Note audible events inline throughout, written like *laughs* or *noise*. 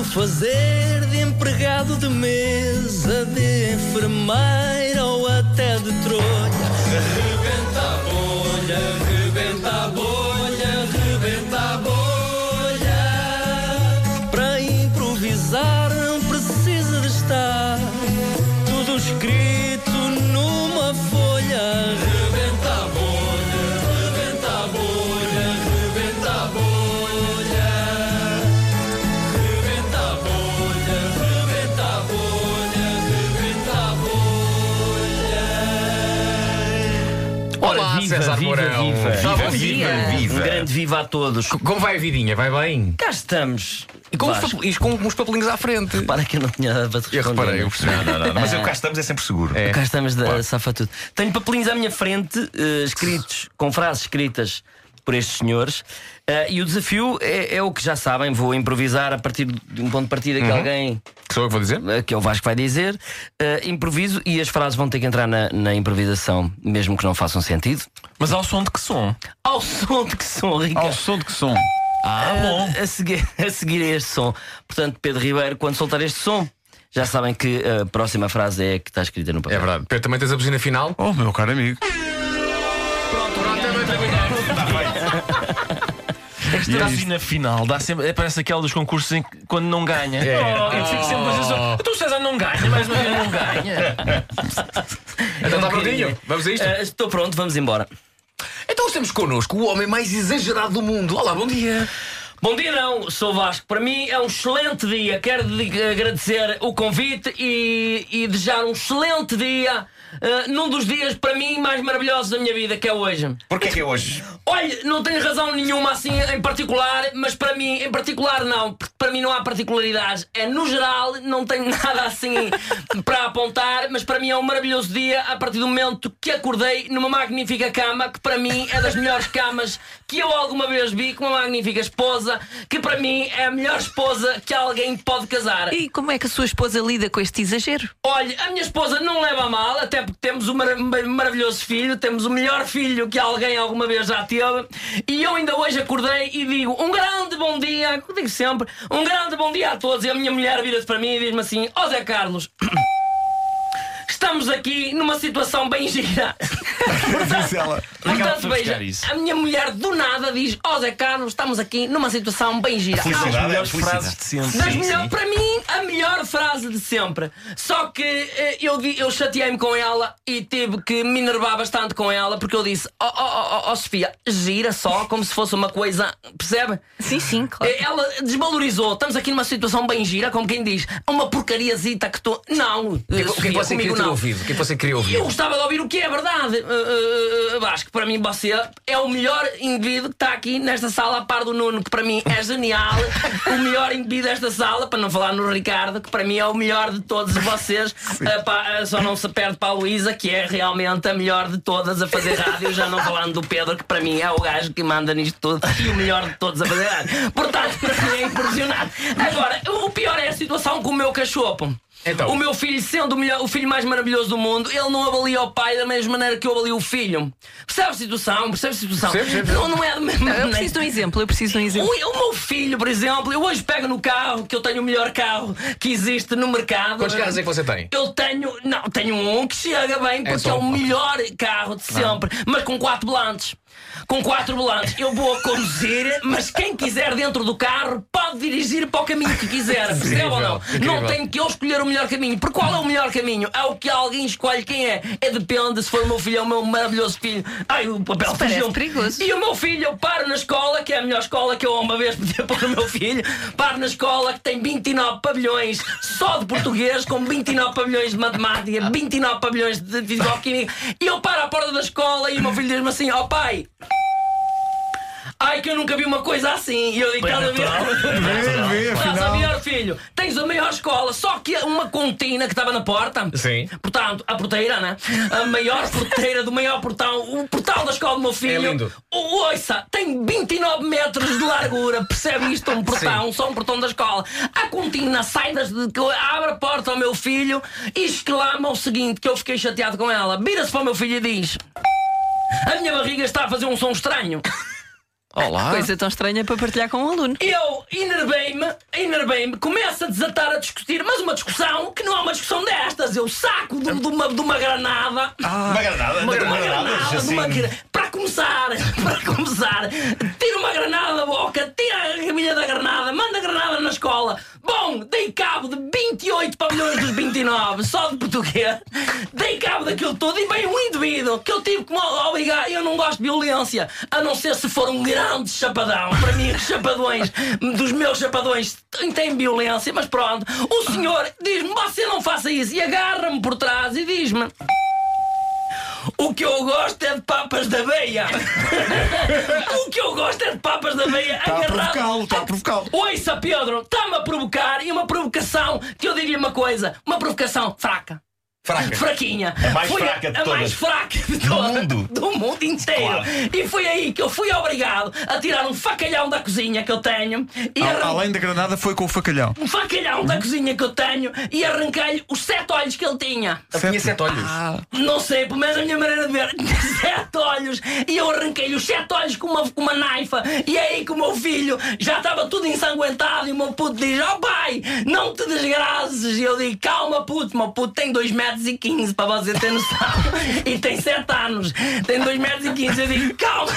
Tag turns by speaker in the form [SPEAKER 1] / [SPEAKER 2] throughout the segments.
[SPEAKER 1] posso fazer de empregado de mesa, de enfermeira ou até de trolha.
[SPEAKER 2] Olá,
[SPEAKER 3] viva,
[SPEAKER 2] César
[SPEAKER 3] viva,
[SPEAKER 2] Mourão.
[SPEAKER 3] viva.
[SPEAKER 2] Bom
[SPEAKER 4] Viva,
[SPEAKER 2] dia.
[SPEAKER 4] viva.
[SPEAKER 3] Um grande viva a todos.
[SPEAKER 2] Como vai a vidinha? Vai bem?
[SPEAKER 3] Cá estamos.
[SPEAKER 2] E com, os,
[SPEAKER 3] Vasco,
[SPEAKER 2] papel- e com uns papelinhos à frente.
[SPEAKER 3] Para que eu não tinha nada para te
[SPEAKER 2] Eu
[SPEAKER 3] responder.
[SPEAKER 2] reparei, eu percebi.
[SPEAKER 4] Não, não, não. Mas eu cá estamos é sempre seguro.
[SPEAKER 2] É.
[SPEAKER 3] Cá estamos da safa tudo. Tenho papelinhos à minha frente, eh, escritos, com frases escritas por estes senhores. Eh, e o desafio é, é o que já sabem, vou improvisar a partir de um ponto de partida que alguém,
[SPEAKER 2] Que sou eu que vou dizer?
[SPEAKER 3] que é o Vasco vai dizer. Eh, improviso e as frases vão ter que entrar na, na improvisação, mesmo que não façam sentido.
[SPEAKER 5] Mas ao som de que som?
[SPEAKER 3] Ao som de que som, Ricardo.
[SPEAKER 5] Ao som de que som? Ah,
[SPEAKER 3] a,
[SPEAKER 5] bom.
[SPEAKER 3] a seguir, a seguir a este som. Portanto, Pedro Ribeiro, quando soltar este som, já sabem que a próxima frase é a que está escrita no
[SPEAKER 2] É
[SPEAKER 3] papel.
[SPEAKER 2] verdade. Pedro, também tens a buzina final?
[SPEAKER 5] Oh, meu caro amigo. Esta
[SPEAKER 4] é
[SPEAKER 5] buzina final dá sempre, é, parece aquela dos concursos em que quando não ganha.
[SPEAKER 2] É.
[SPEAKER 5] Eu fico sempre a dizer assim, então o César não ganha, vez não ganha. *laughs*
[SPEAKER 2] Então está prontinho? Vamos a isto?
[SPEAKER 3] Ah, estou pronto, vamos embora.
[SPEAKER 2] Então temos connosco o homem mais exagerado do mundo. Olá, bom dia.
[SPEAKER 3] Bom dia, não, sou Vasco. Para mim é um excelente dia. Quero agradecer o convite e, e desejar um excelente dia ah, num dos dias, para mim, mais maravilhosos da minha vida, que é hoje.
[SPEAKER 4] Porquê que é hoje?
[SPEAKER 3] Olha, não tenho razão nenhuma assim em particular, mas para mim, em particular, não. Porque para mim não há particularidades. É no geral, não tenho *laughs* nada assim para apontar, mas para mim é um maravilhoso dia a partir do momento que acordei numa magnífica cama, que para mim é das melhores camas que eu alguma vez vi, com uma magnífica esposa, que para mim é a melhor esposa que alguém pode casar.
[SPEAKER 6] E como é que a sua esposa lida com este exagero?
[SPEAKER 3] Olha, a minha esposa não leva a mal, até porque temos um mar- maravilhoso filho, temos o melhor filho que alguém alguma vez já teve. E eu ainda hoje acordei e digo um grande bom dia, digo sempre, um grande bom dia a todos. E a minha mulher vira-se para mim e diz-me assim: Ó Zé Carlos. *clears throat* Estamos aqui numa situação bem gira. *laughs*
[SPEAKER 4] Disse ela.
[SPEAKER 3] Portanto,
[SPEAKER 5] buscar
[SPEAKER 3] veja, a minha mulher do nada diz: Ó Zé Carlos, estamos aqui numa situação bem gira.
[SPEAKER 4] Felicidade, é
[SPEAKER 5] Melhores
[SPEAKER 4] felicidade.
[SPEAKER 5] frases de sempre.
[SPEAKER 3] Das melhor-
[SPEAKER 5] sim.
[SPEAKER 3] Para mim, a melhor frase de sempre. Só que eh, eu, eu chateei-me com ela e tive que me enervar bastante com ela porque eu disse: Ó oh, oh, oh, Sofia, gira só como se fosse uma coisa. Percebe?
[SPEAKER 6] Sim, sim, claro.
[SPEAKER 3] Eh, Ela desvalorizou. Estamos aqui numa situação bem gira, como quem diz, uma porcariazita que tu. Não,
[SPEAKER 2] O que, é que- o que é que você queria ter ouvido? O que é que você queria ouvir?
[SPEAKER 3] eu gostava de ouvir o que é verdade. Uh, uh, Vasco, para mim você é o melhor indivíduo que está aqui nesta sala, a par do Nuno, que para mim é genial. o melhor indivíduo desta sala, para não falar no Ricardo, que para mim é o melhor de todos vocês. Uh, pá, só não se perde para a Luísa, que é realmente a melhor de todas a fazer rádio. Já não falando do Pedro, que para mim é o gajo que manda nisto tudo e o melhor de todos a fazer rádio. Portanto, para mim é impressionante. Agora, o pior é a situação com o meu cachopo.
[SPEAKER 2] Então.
[SPEAKER 3] O meu filho, sendo o, melhor- o filho mais maravilhoso do mundo, ele não avalia o pai da mesma maneira que eu avalio o filho. Percebe a situação? Percebe a situação?
[SPEAKER 2] Percebo.
[SPEAKER 3] Não, não é da mesma
[SPEAKER 6] Eu preciso de um exemplo, eu preciso de um exemplo.
[SPEAKER 3] O, o meu filho, por exemplo, eu hoje pego no carro, que eu tenho o melhor carro que existe no mercado.
[SPEAKER 2] Quantos carros é que você tem?
[SPEAKER 3] Eu tenho. Não, tenho um que chega bem, porque é,
[SPEAKER 2] só
[SPEAKER 3] o melhor carro de sempre, mas com quatro volantes. Com quatro volantes, eu vou a conduzir, mas quem quiser dentro do carro pode dirigir para o caminho que quiser. *laughs* Percebe ou não?
[SPEAKER 2] incrível.
[SPEAKER 3] Não tem que eu escolher o melhor caminho. Porque qual é o melhor caminho? É o que alguém escolhe quem é. É depende se for o meu filho ou o meu maravilhoso filho. Ai, o papel fugiu.
[SPEAKER 6] perigoso.
[SPEAKER 3] E o meu filho, eu paro na escola, que é a melhor escola que eu uma vez podia *laughs* pôr o meu filho. Paro na escola que tem 29 pavilhões só de português, com 29 pavilhões de matemática, 29 pavilhões de fisicoquímica. E eu paro à porta da escola e o meu filho diz-me assim: Ó pai. Ai, que eu nunca vi uma coisa assim. E eu digo, estás a ver?
[SPEAKER 4] vê, afinal.
[SPEAKER 3] ver, filho? Tens a maior escola, só que uma contina que estava na porta.
[SPEAKER 2] Sim.
[SPEAKER 3] Portanto, a porteira, né? A maior porteira do maior portão, o portal da escola do meu filho.
[SPEAKER 2] É lindo.
[SPEAKER 3] O, ouça, tem 29 metros de largura. Percebe isto? Um portão, só um portão da escola. A contina sai das. de- que abre a porta ao meu filho e exclama o seguinte: que eu fiquei chateado com ela. Vira-se para o meu filho e diz: A minha barriga está a fazer um som estranho.
[SPEAKER 2] Olá. *laughs*
[SPEAKER 6] Coisa tão estranha para partilhar com um aluno.
[SPEAKER 3] Eu enervei-me, enervei-me, começo a desatar a discutir, mas uma discussão que não é uma discussão destas. Eu saco de, de uma, de uma granada.
[SPEAKER 4] Uma granada,
[SPEAKER 3] Uma,
[SPEAKER 4] de
[SPEAKER 3] uma granada, de uma gra- para começar, para começar, tira uma granada da boca, tira a caminha da granada, manda a granada na escola. Bom, dei cabo de 28 pavilhões dos 29, só de português. Dei cabo daquilo tudo e veio um indivíduo que eu tive que obrigar. Eu não gosto de violência, a não ser se for um grande chapadão. Para mim, os chapadões, dos meus chapadões, têm violência, mas pronto. O senhor diz-me: você não faça isso, e agarra-me por trás e diz-me. O que eu gosto é de papas da beia. *laughs* o que eu gosto é de papas da beia.
[SPEAKER 4] Está a provocá-lo, está a provocá-lo.
[SPEAKER 3] Ouça, Pedro, está-me a provocar e uma provocação que eu diria uma coisa: uma provocação fraca.
[SPEAKER 4] Fraca.
[SPEAKER 3] Fraquinha.
[SPEAKER 4] A mais
[SPEAKER 3] Foi
[SPEAKER 4] fraca de
[SPEAKER 3] a, mais
[SPEAKER 4] todas.
[SPEAKER 3] fraca de todas.
[SPEAKER 4] mundo.
[SPEAKER 3] Do mundo inteiro.
[SPEAKER 4] Claro.
[SPEAKER 3] E foi aí que eu fui obrigado a tirar um facalhão da cozinha que eu tenho e
[SPEAKER 4] Ah,
[SPEAKER 3] arran-
[SPEAKER 4] Além da granada, foi com o facalhão.
[SPEAKER 3] um facalhão da cozinha que eu tenho e arranquei-lhe os sete olhos que ele tinha.
[SPEAKER 2] Eu tinha sete olhos.
[SPEAKER 3] Não sei, pelo menos a minha maneira de ver, *laughs* sete olhos. E eu arranquei os sete olhos com uma, com uma naifa. E é aí que o meu filho já estava tudo ensanguentado. E o meu puto diz: Oh pai, não te desgraçes. E eu digo: Calma, puto. Meu puto tem 2 metros e 15, para você ter noção. *laughs* e tem 7 anos. Tem 2 metros e 15. Eu digo: Calma,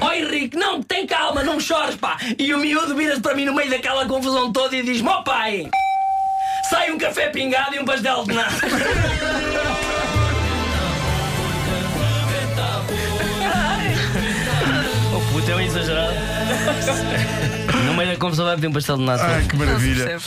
[SPEAKER 3] ó Henrique, não, tem calma, não chores, pá. E o miúdo vira-se para mim no meio daquela confusão toda e diz: Meu pai. Sai um café pingado e um pastel de nata. *laughs* O puto é um exagerado. *laughs* No meio da confusão vai pedir um pastel de nata.
[SPEAKER 4] Ai, que maravilha.